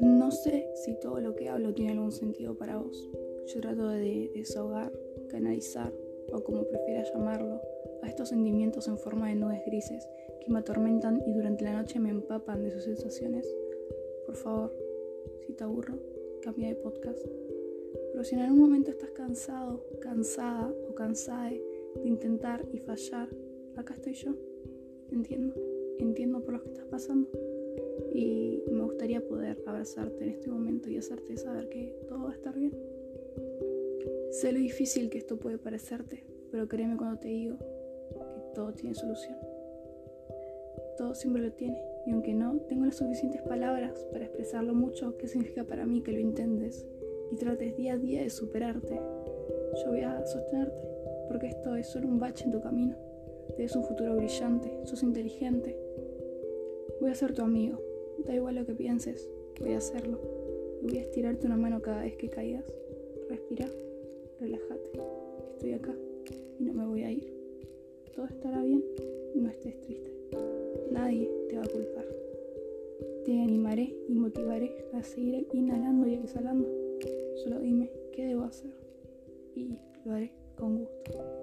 No sé si todo lo que hablo tiene algún sentido para vos. Yo trato de desahogar, canalizar o como prefieras llamarlo, a estos sentimientos en forma de nubes grises que me atormentan y durante la noche me empapan de sus sensaciones. Por favor, si te aburro, cambia de podcast. Pero si en algún momento estás cansado, cansada o cansada de intentar y fallar, acá estoy yo. Entiendo, entiendo por lo que estás pasando. Y me gustaría poder abrazarte en este momento y hacerte saber que todo va a estar bien. Sé lo difícil que esto puede parecerte, pero créeme cuando te digo que todo tiene solución. Todo siempre lo tiene, y aunque no tengo las suficientes palabras para expresar lo mucho que significa para mí que lo intentes y trates día a día de superarte, yo voy a sostenerte, porque esto es solo un bache en tu camino. Tienes un futuro brillante, sos inteligente. Voy a ser tu amigo, da igual lo que pienses, voy a hacerlo. Y voy a estirarte una mano cada vez que caigas. Respira relájate, estoy acá y no me voy a ir. Todo estará bien, no estés triste. Nadie te va a culpar. Te animaré y motivaré a seguir inhalando y exhalando. Solo dime qué debo hacer y lo haré con gusto.